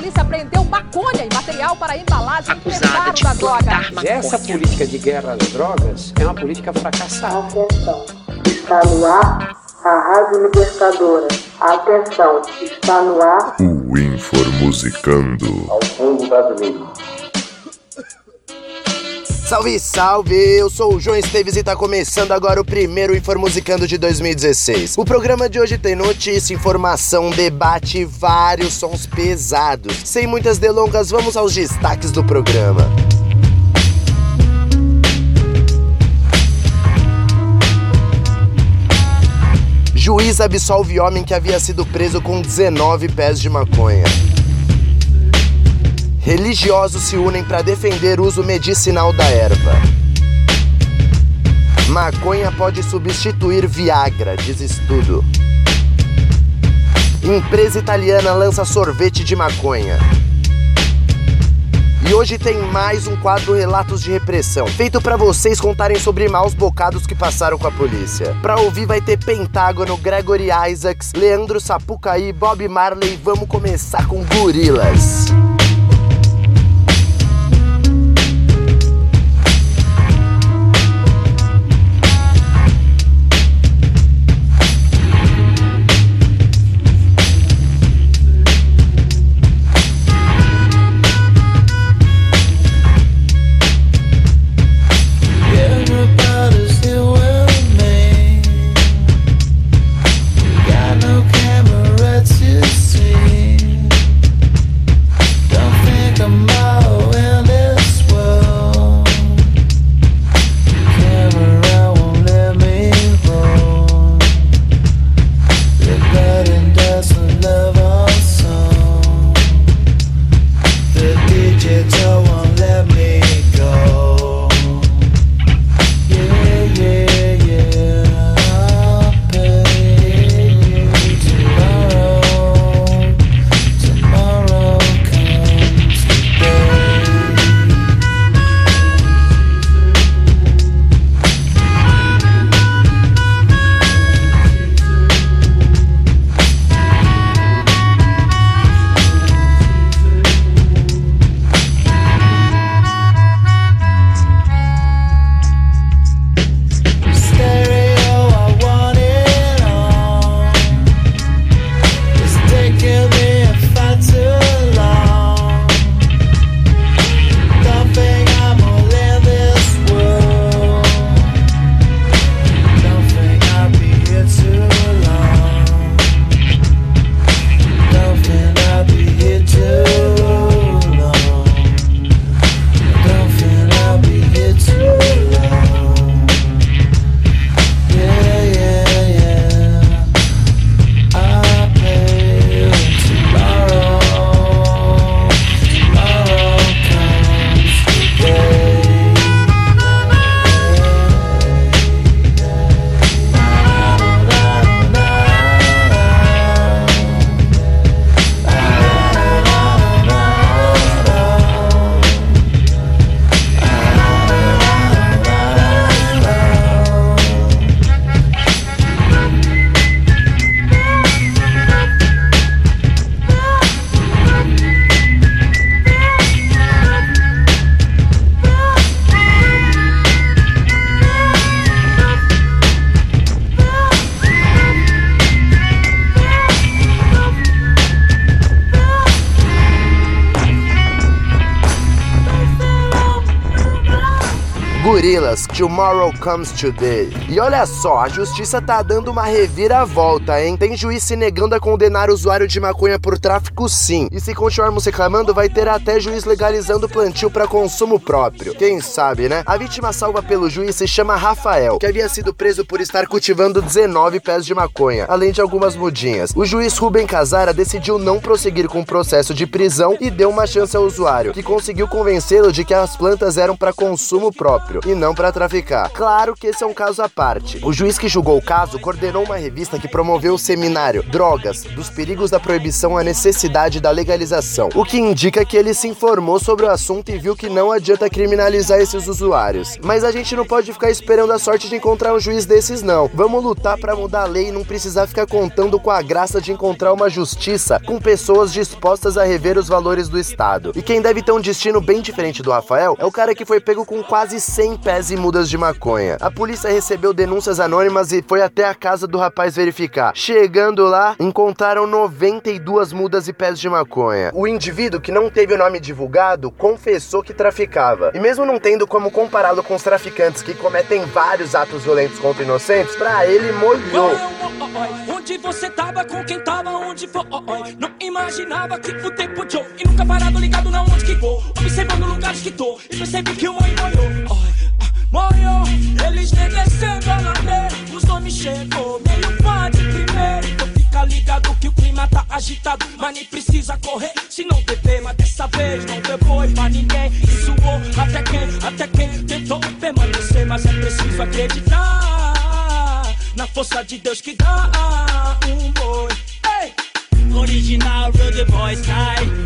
polícia apreendeu maconha e material para embalagem e preparo da droga. Essa política de guerra às drogas é uma política fracassada. Atenção, está no ar a Rádio Libertadora. Atenção, está no ar o Informusicando. ao fundo da avenida. Salve, salve! Eu sou o João Esteves e tá começando agora o primeiro Informusicando de 2016. O programa de hoje tem notícia, informação, debate e vários sons pesados. Sem muitas delongas, vamos aos destaques do programa. Juiz absolve homem que havia sido preso com 19 pés de maconha. Religiosos se unem para defender o uso medicinal da erva. Maconha pode substituir Viagra, diz estudo. Empresa italiana lança sorvete de maconha. E hoje tem mais um quadro Relatos de Repressão, feito para vocês contarem sobre maus bocados que passaram com a polícia. Pra ouvir vai ter Pentágono, Gregory Isaacs, Leandro Sapucaí, Bob Marley. Vamos começar com Gorilas. Gorilas, Tomorrow Comes Today. E olha só, a justiça tá dando uma reviravolta, hein? Tem juiz se negando a condenar usuário de maconha por tráfico sim. E se continuarmos reclamando, vai ter até juiz legalizando plantio para consumo próprio. Quem sabe, né? A vítima salva pelo juiz se chama Rafael, que havia sido preso por estar cultivando 19 pés de maconha, além de algumas mudinhas. O juiz Rubem Casara decidiu não prosseguir com o processo de prisão e deu uma chance ao usuário, que conseguiu convencê-lo de que as plantas eram para consumo próprio. E não para traficar. Claro que esse é um caso à parte. O juiz que julgou o caso coordenou uma revista que promoveu o seminário Drogas, dos perigos da proibição à necessidade da legalização, o que indica que ele se informou sobre o assunto e viu que não adianta criminalizar esses usuários. Mas a gente não pode ficar esperando a sorte de encontrar um juiz desses não. Vamos lutar para mudar a lei e não precisar ficar contando com a graça de encontrar uma justiça com pessoas dispostas a rever os valores do Estado. E quem deve ter um destino bem diferente do Rafael é o cara que foi pego com quase 100 pés e mudas de maconha. A polícia recebeu denúncias anônimas e foi até a casa do rapaz verificar. Chegando lá, encontraram 92 mudas e pés de maconha. O indivíduo, que não teve o nome divulgado, confessou que traficava. E mesmo não tendo como compará-lo com os traficantes que cometem vários atos violentos contra inocentes, pra ele molhou. Onde você tava, com quem tava, onde foi? Não imaginava que o tempo de E nunca parado ligado na onde que vou. Observando lugares que tô e percebi que o mãe molhou. Molhou, eles descendo a ladeira. Os nomes chegou, meio pode primeiro. Então fica ligado que o clima tá agitado, mas nem precisa correr. Se não beber, mas dessa vez não depois pra ninguém. E suou até quem, até quem tentou permanecer, mas é preciso acreditar na força de Deus que dá um boi. Ei! Original, Rude Boys, Que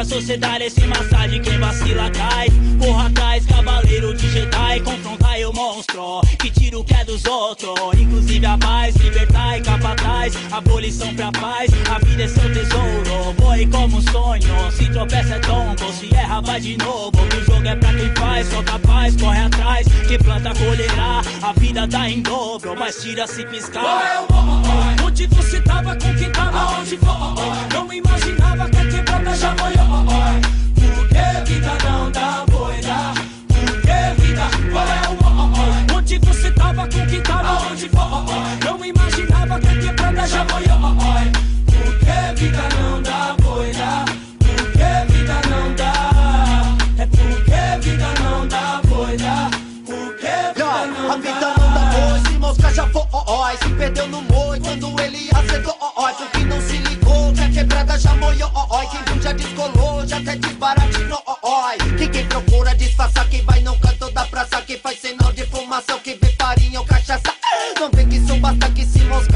a sociedade é sem massagem, quem vacila cai Porra atrás, cavaleiro de Jedi Confrontar o monstro, que tira o que é dos outros. Inclusive a paz, libertar e capa atrás. Abolição pra paz, a vida é seu tesouro. Boi como um sonho, se tropeça é tombo. Se erra vai de novo, que o jogo é pra quem faz Sou capaz, corre atrás, que planta colherá A vida dá em dobro, mas tira se piscar. Onde você tava, com quem tava, onde foi? Não imaginava que a quebrada já molhou. Por que vida não dá que é? Onde você tava, com quem tava, onde foi? Não imaginava vê que isso basta que se moscar,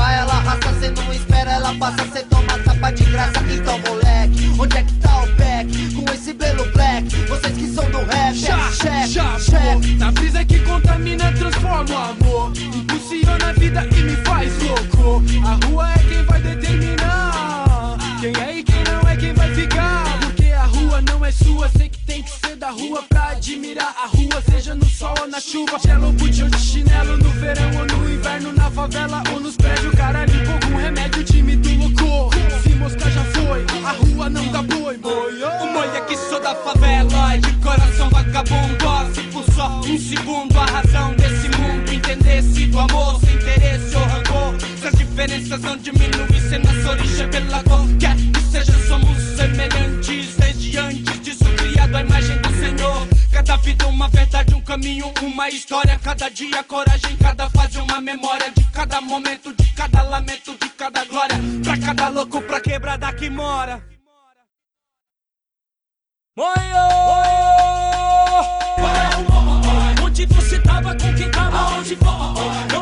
caminho, uma história. Cada dia coragem, cada fase uma memória de cada momento, de cada lamento, de cada glória. Pra cada louco, pra quebrada que mora. Moio! Onde você tava, com quem tava, onde foi?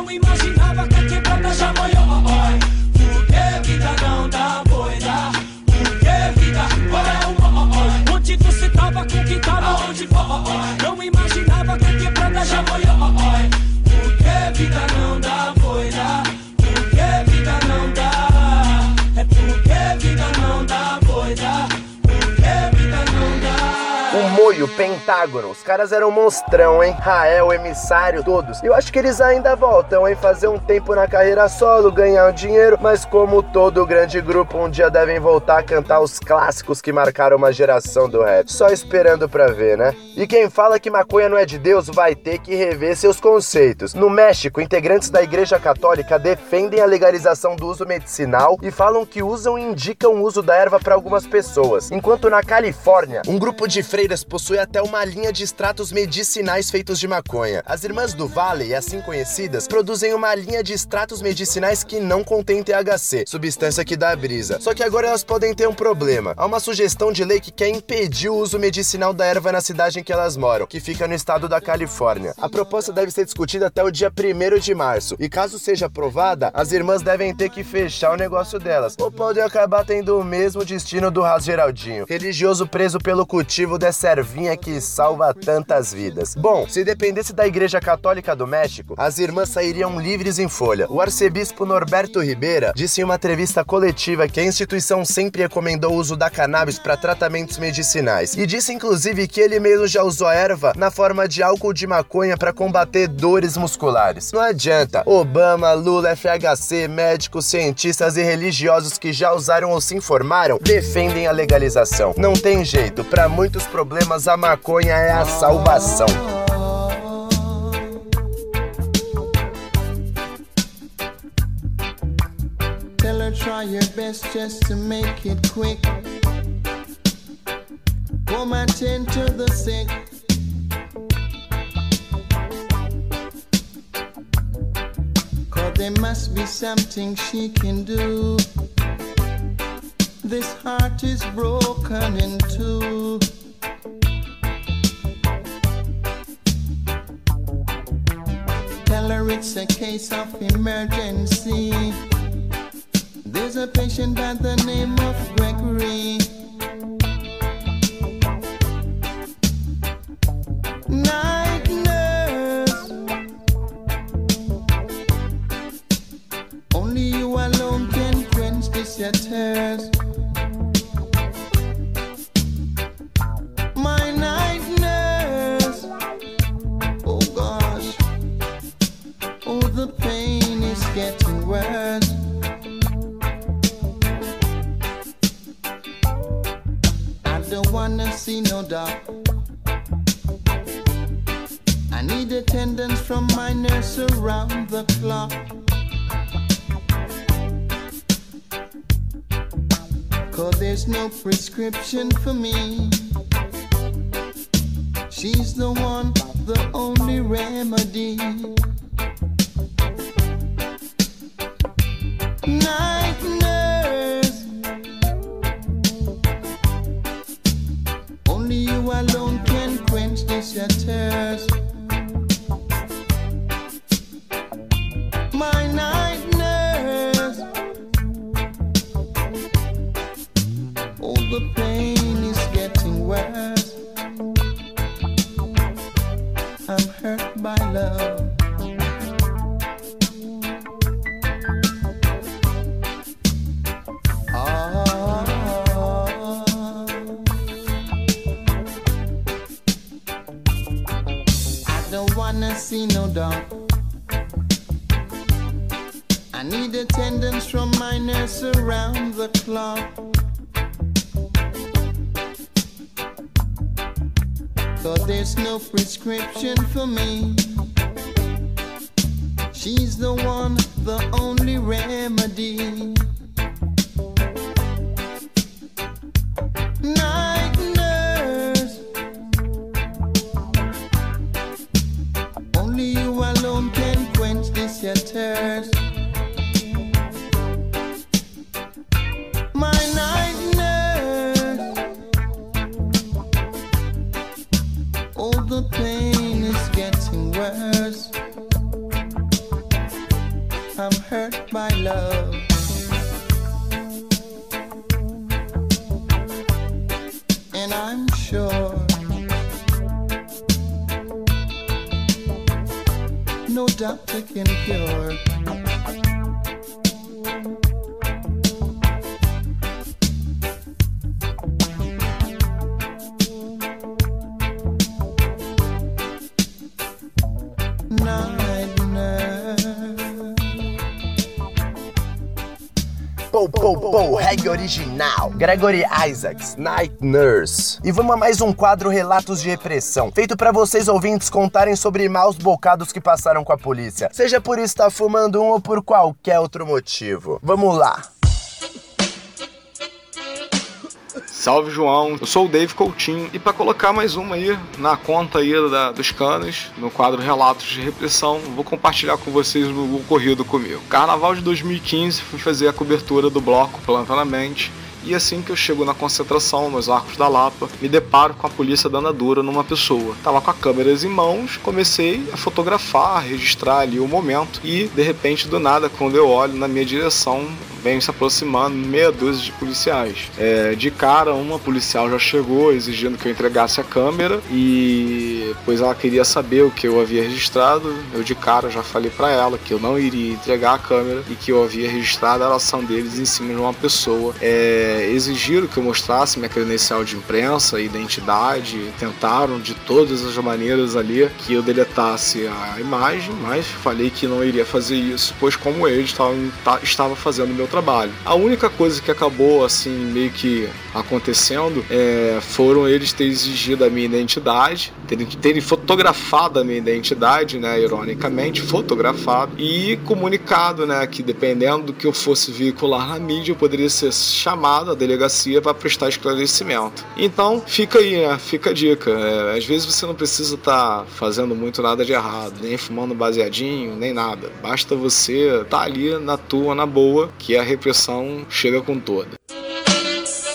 Já molhou. Por que vida O Moio, Pentágono, os caras eram monstrão, hein? Rael, emissário, todos. Eu acho que eles ainda voltam, hein? Fazer um tempo na carreira solo, ganhar um dinheiro, mas como todo grande grupo, um dia devem voltar a cantar os clássicos que marcaram uma geração do rap. Só esperando pra ver, né? E quem fala que maconha não é de Deus vai ter que rever seus conceitos. No México, integrantes da Igreja Católica defendem a legalização do uso medicinal e falam que usam e indicam o uso da erva para algumas pessoas. Enquanto na Califórnia, um grupo de freiras possui até uma linha de extratos medicinais feitos de maconha. As irmãs do Vale, assim conhecidas, produzem uma linha de extratos medicinais que não contém THC, substância que dá brisa. Só que agora elas podem ter um problema. Há uma sugestão de lei que quer impedir o uso medicinal da erva na cidade em que elas moram, que fica no estado da Califórnia. A proposta deve ser discutida até o dia 1 de março, e caso seja aprovada, as irmãs devem ter que fechar o negócio delas, ou podem acabar tendo o mesmo destino do Ras Geraldinho, religioso preso pelo cultivo dessa ervinha que salva tantas vidas. Bom, se dependesse da Igreja Católica do México, as irmãs sairiam livres em folha. O arcebispo Norberto Ribeira disse em uma entrevista coletiva que a instituição sempre recomendou o uso da cannabis para tratamentos medicinais e disse inclusive que ele mesmo já usou a erva na forma de álcool de maconha para combater dores musculares. Não adianta. Obama, Lula, FHC, médicos, cientistas e religiosos que já usaram ou se informaram defendem a legalização. Não tem jeito, para muitos problemas a maconha é a salvação. Tell her try your best just to make it quick. Come and tend to the sick. Cause there must be something she can do. This heart is broken in two. It's a case of emergency. There's a patient by the name of Gregory. Night nurse. Only you alone can quench this your around the clock. Cause there's no prescription for me. She's the one, the only remedy. Cause there's no prescription for me. She's the one, the only remedy. No doctor can cure. Pou, reggae original. Gregory Isaacs, Night Nurse. E vamos a mais um quadro Relatos de Repressão, feito para vocês ouvintes contarem sobre maus bocados que passaram com a polícia, seja por estar fumando um ou por qualquer outro motivo. Vamos lá. Salve João, eu sou o Dave Coutinho. E para colocar mais uma aí na conta aí da, dos canos, no quadro Relatos de Repressão, vou compartilhar com vocês o ocorrido comigo. Carnaval de 2015 fui fazer a cobertura do bloco Planta na Mente e assim que eu chego na concentração, nos arcos da Lapa, me deparo com a polícia dando a dura numa pessoa. Tava com a câmeras em mãos, comecei a fotografar, a registrar ali o momento e de repente do nada, quando eu olho na minha direção, vem se aproximando meia dúzia de policiais. É, de cara, uma policial já chegou exigindo que eu entregasse a câmera e pois ela queria saber o que eu havia registrado. Eu de cara já falei para ela que eu não iria entregar a câmera e que eu havia registrado a relação deles em cima de uma pessoa. É, exigiram que eu mostrasse minha credencial de imprensa, identidade, tentaram de todas as maneiras ali que eu deletasse a imagem, mas falei que não iria fazer isso, pois como eles estavam, estava fazendo meu trabalho. A única coisa que acabou assim meio que acontecendo é, foram eles terem exigido a minha identidade, terem, terem fotografado a minha identidade, né, ironicamente, fotografado e comunicado, né, que dependendo do que eu fosse veicular na mídia, eu poderia ser chamado à delegacia para prestar esclarecimento. Então, fica aí, né, fica a dica. É, às vezes você não precisa estar tá fazendo muito nada de errado, nem fumando baseadinho, nem nada. Basta você estar tá ali na tua, na boa, que a repressão chega com toda.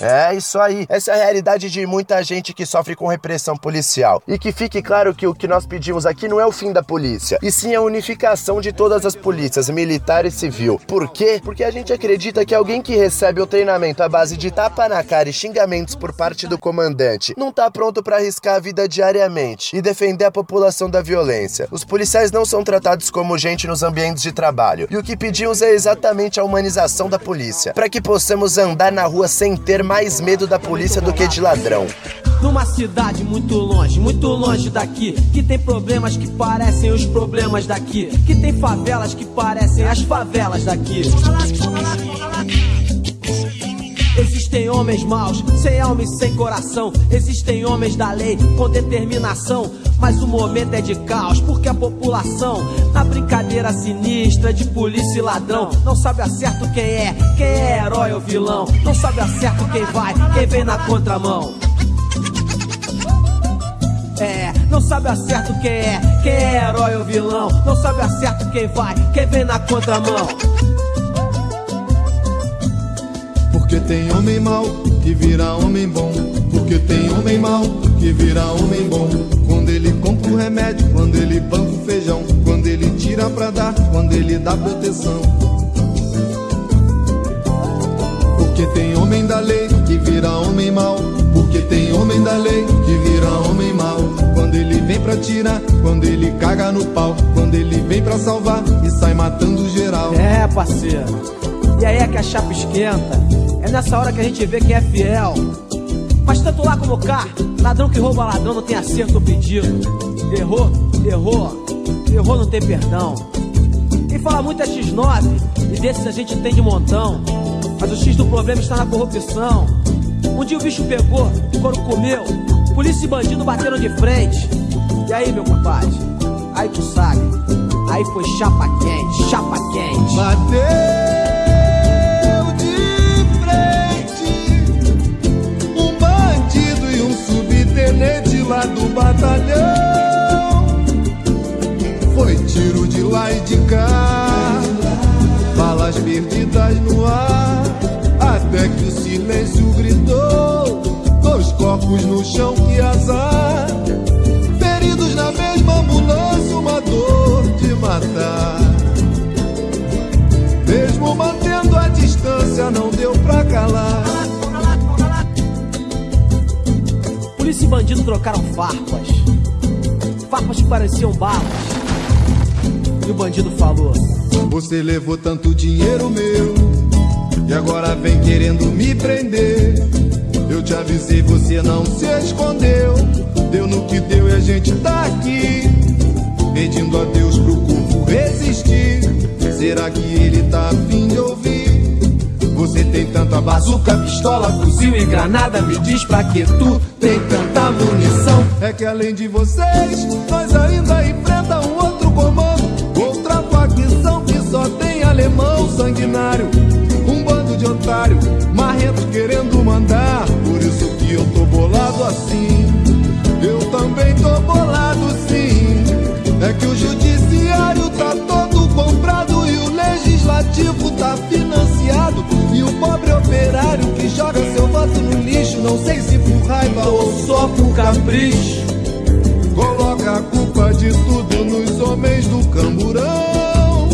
É isso aí. Essa é a realidade de muita gente que sofre com repressão policial. E que fique claro que o que nós pedimos aqui não é o fim da polícia, e sim a unificação de todas as polícias, militar e civil. Por quê? Porque a gente acredita que alguém que recebe o treinamento à base de tapa na cara e xingamentos por parte do comandante não tá pronto para arriscar a vida diariamente e defender a população da violência. Os policiais não são tratados como gente nos ambientes de trabalho. E o que pedimos é exatamente a humanização da polícia, para que possamos andar na rua sem ter mais medo da polícia do que de ladrão. Numa cidade muito longe, muito longe daqui, que tem problemas que parecem os problemas daqui, que tem favelas que parecem as favelas daqui. Existem homens maus, sem alma e sem coração. Existem homens da lei com determinação. Mas o momento é de caos, porque a população, na brincadeira sinistra de polícia e ladrão, não sabe a certo quem é, quem é herói ou vilão. Não sabe a certo quem vai, quem vem na contramão. É, não sabe a certo quem é, quem é herói ou vilão. Não sabe a certo quem vai, quem vem na contramão. Porque tem homem mau que vira homem bom. Porque tem homem mau que vira homem bom. Quando ele compra o remédio, quando ele banca o feijão. Quando ele tira pra dar, quando ele dá proteção. Porque tem homem da lei que vira homem mau. Porque tem homem da lei que vira homem mau. Quando ele vem pra tirar, quando ele caga no pau. Quando ele vem pra salvar e sai matando geral. É, parceiro. E aí é que a chapa esquenta. É nessa hora que a gente vê quem é fiel. Mas tanto lá como cá, ladrão que rouba ladrão não tem acerto pedido. Errou, errou, errou não tem perdão. Quem fala muito é X9, e desses a gente tem de montão. Mas o X do problema está na corrupção. Um dia o bicho pegou, o couro comeu, polícia e bandido bateram de frente. E aí, meu compadre? Aí tu sabe. Aí foi chapa quente, chapa quente. Bateu! Batalhão. Foi tiro de lá e de cá, balas perdidas no ar. Até que o silêncio gritou: dois corpos no chão, que azar. Feridos na mesma ambulância, uma dor de matar. Polícia e bandido trocaram farpas. Farpas que pareciam balas. E o bandido falou: Você levou tanto dinheiro meu. E agora vem querendo me prender. Eu te avisei, você não se escondeu. Deu no que deu e a gente tá aqui. Pedindo a Deus pro corpo resistir. Será que ele tá afim de ouvir? Você tem tanta bazuca, pistola, fuzil e granada. Me diz pra que tu tem tanta munição. É que além de vocês, nós ainda enfrenta um outro comando. Outra facção que só tem alemão sanguinário. Um bando de otário, marrento querendo mandar. Por isso assim. Eu também tô bolado sim. É que o judiciário tá todo comprado e o legislativo tá financiado. Pobre operário que joga seu voto no lixo, não sei se por raiva ou só por capricho. Coloca a culpa de tudo nos homens do camburão.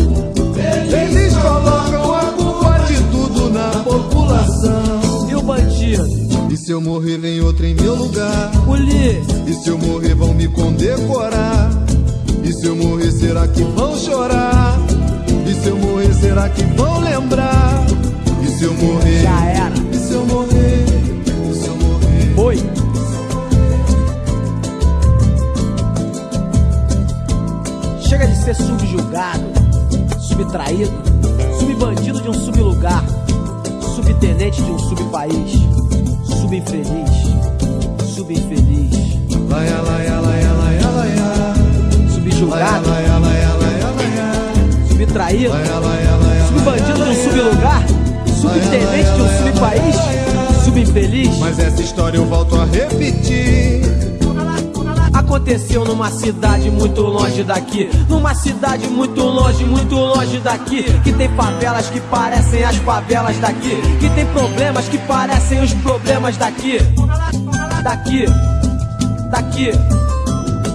Eles colocam a culpa de tudo na população. E o bandido? E se eu morrer, vem outro em meu lugar? Polícia. E se eu morrer, vão me condecorar? E se eu morrer, será que vão chorar? E se eu morrer, será que vão lembrar? Se eu morrer? Já era. Numa cidade muito longe daqui. Numa cidade muito longe, muito longe daqui. Que tem favelas que parecem as favelas daqui. Que tem problemas que parecem os problemas daqui. Daqui, daqui,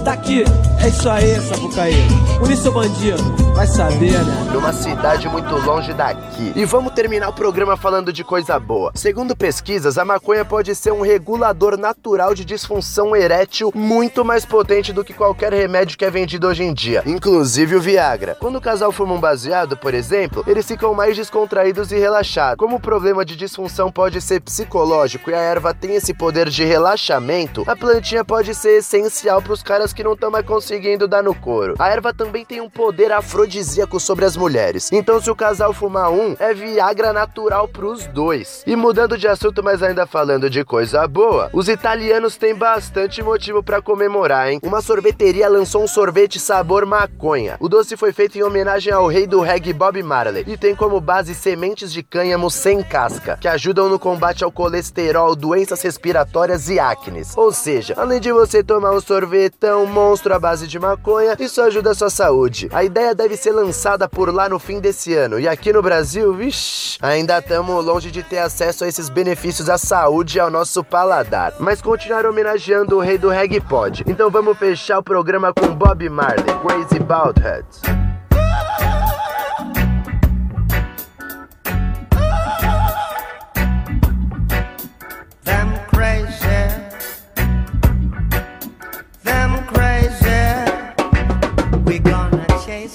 daqui. É isso aí, Sapucaí. Polícia bandido, vai saber, né? numa cidade muito longe daqui. E vamos terminar o programa falando de coisa boa. Segundo pesquisas, a maconha pode ser um regulador natural de disfunção erétil muito mais potente do que qualquer remédio que é vendido hoje em dia, inclusive o Viagra. Quando o casal fuma um baseado, por exemplo, eles ficam mais descontraídos e relaxados. Como o problema de disfunção pode ser psicológico e a erva tem esse poder de relaxamento, a plantinha pode ser essencial para os caras que não estão mais conseguindo dar no couro. A erva também tem um poder afrodisíaco sobre as mulheres. Então, se o casal fumar um, é Viagra natural pros dois. E mudando de assunto, mas ainda falando de coisa boa, os italianos têm bastante motivo para comemorar, hein? Uma sorveteria lançou um sorvete sabor maconha. O doce foi feito em homenagem ao rei do reggae Bob Marley e tem como base sementes de cânhamo sem casca, que ajudam no combate ao colesterol, doenças respiratórias e acnes. Ou seja, além de você tomar um sorvetão monstro à base de maconha, isso ajuda a sua saúde. A ideia deve ser lançada por lá no fim desse ano. E aqui no Brasil, vixi, ainda estamos longe de ter acesso a esses benefícios à saúde e ao nosso paladar. Mas continuar homenageando o rei do reggae pode. Então vamos fechar o programa com Bob Marley, Crazy About Heads.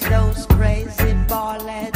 Those crazy ballets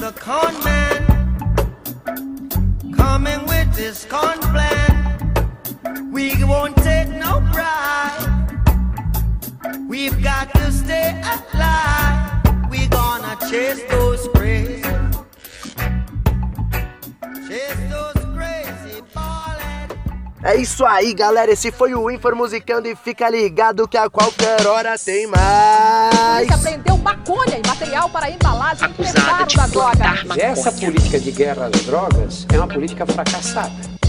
the con man, coming with his con plan. We won't take no bribe. We've got to stay alive. We gonna chase those crazy, É isso aí, galera. Esse foi o Infor Musicando e fica ligado que a qualquer hora tem mais. Polícia apreendeu maconha e material para embalagem e preparo da droga. Essa política de guerra às drogas é uma política fracassada.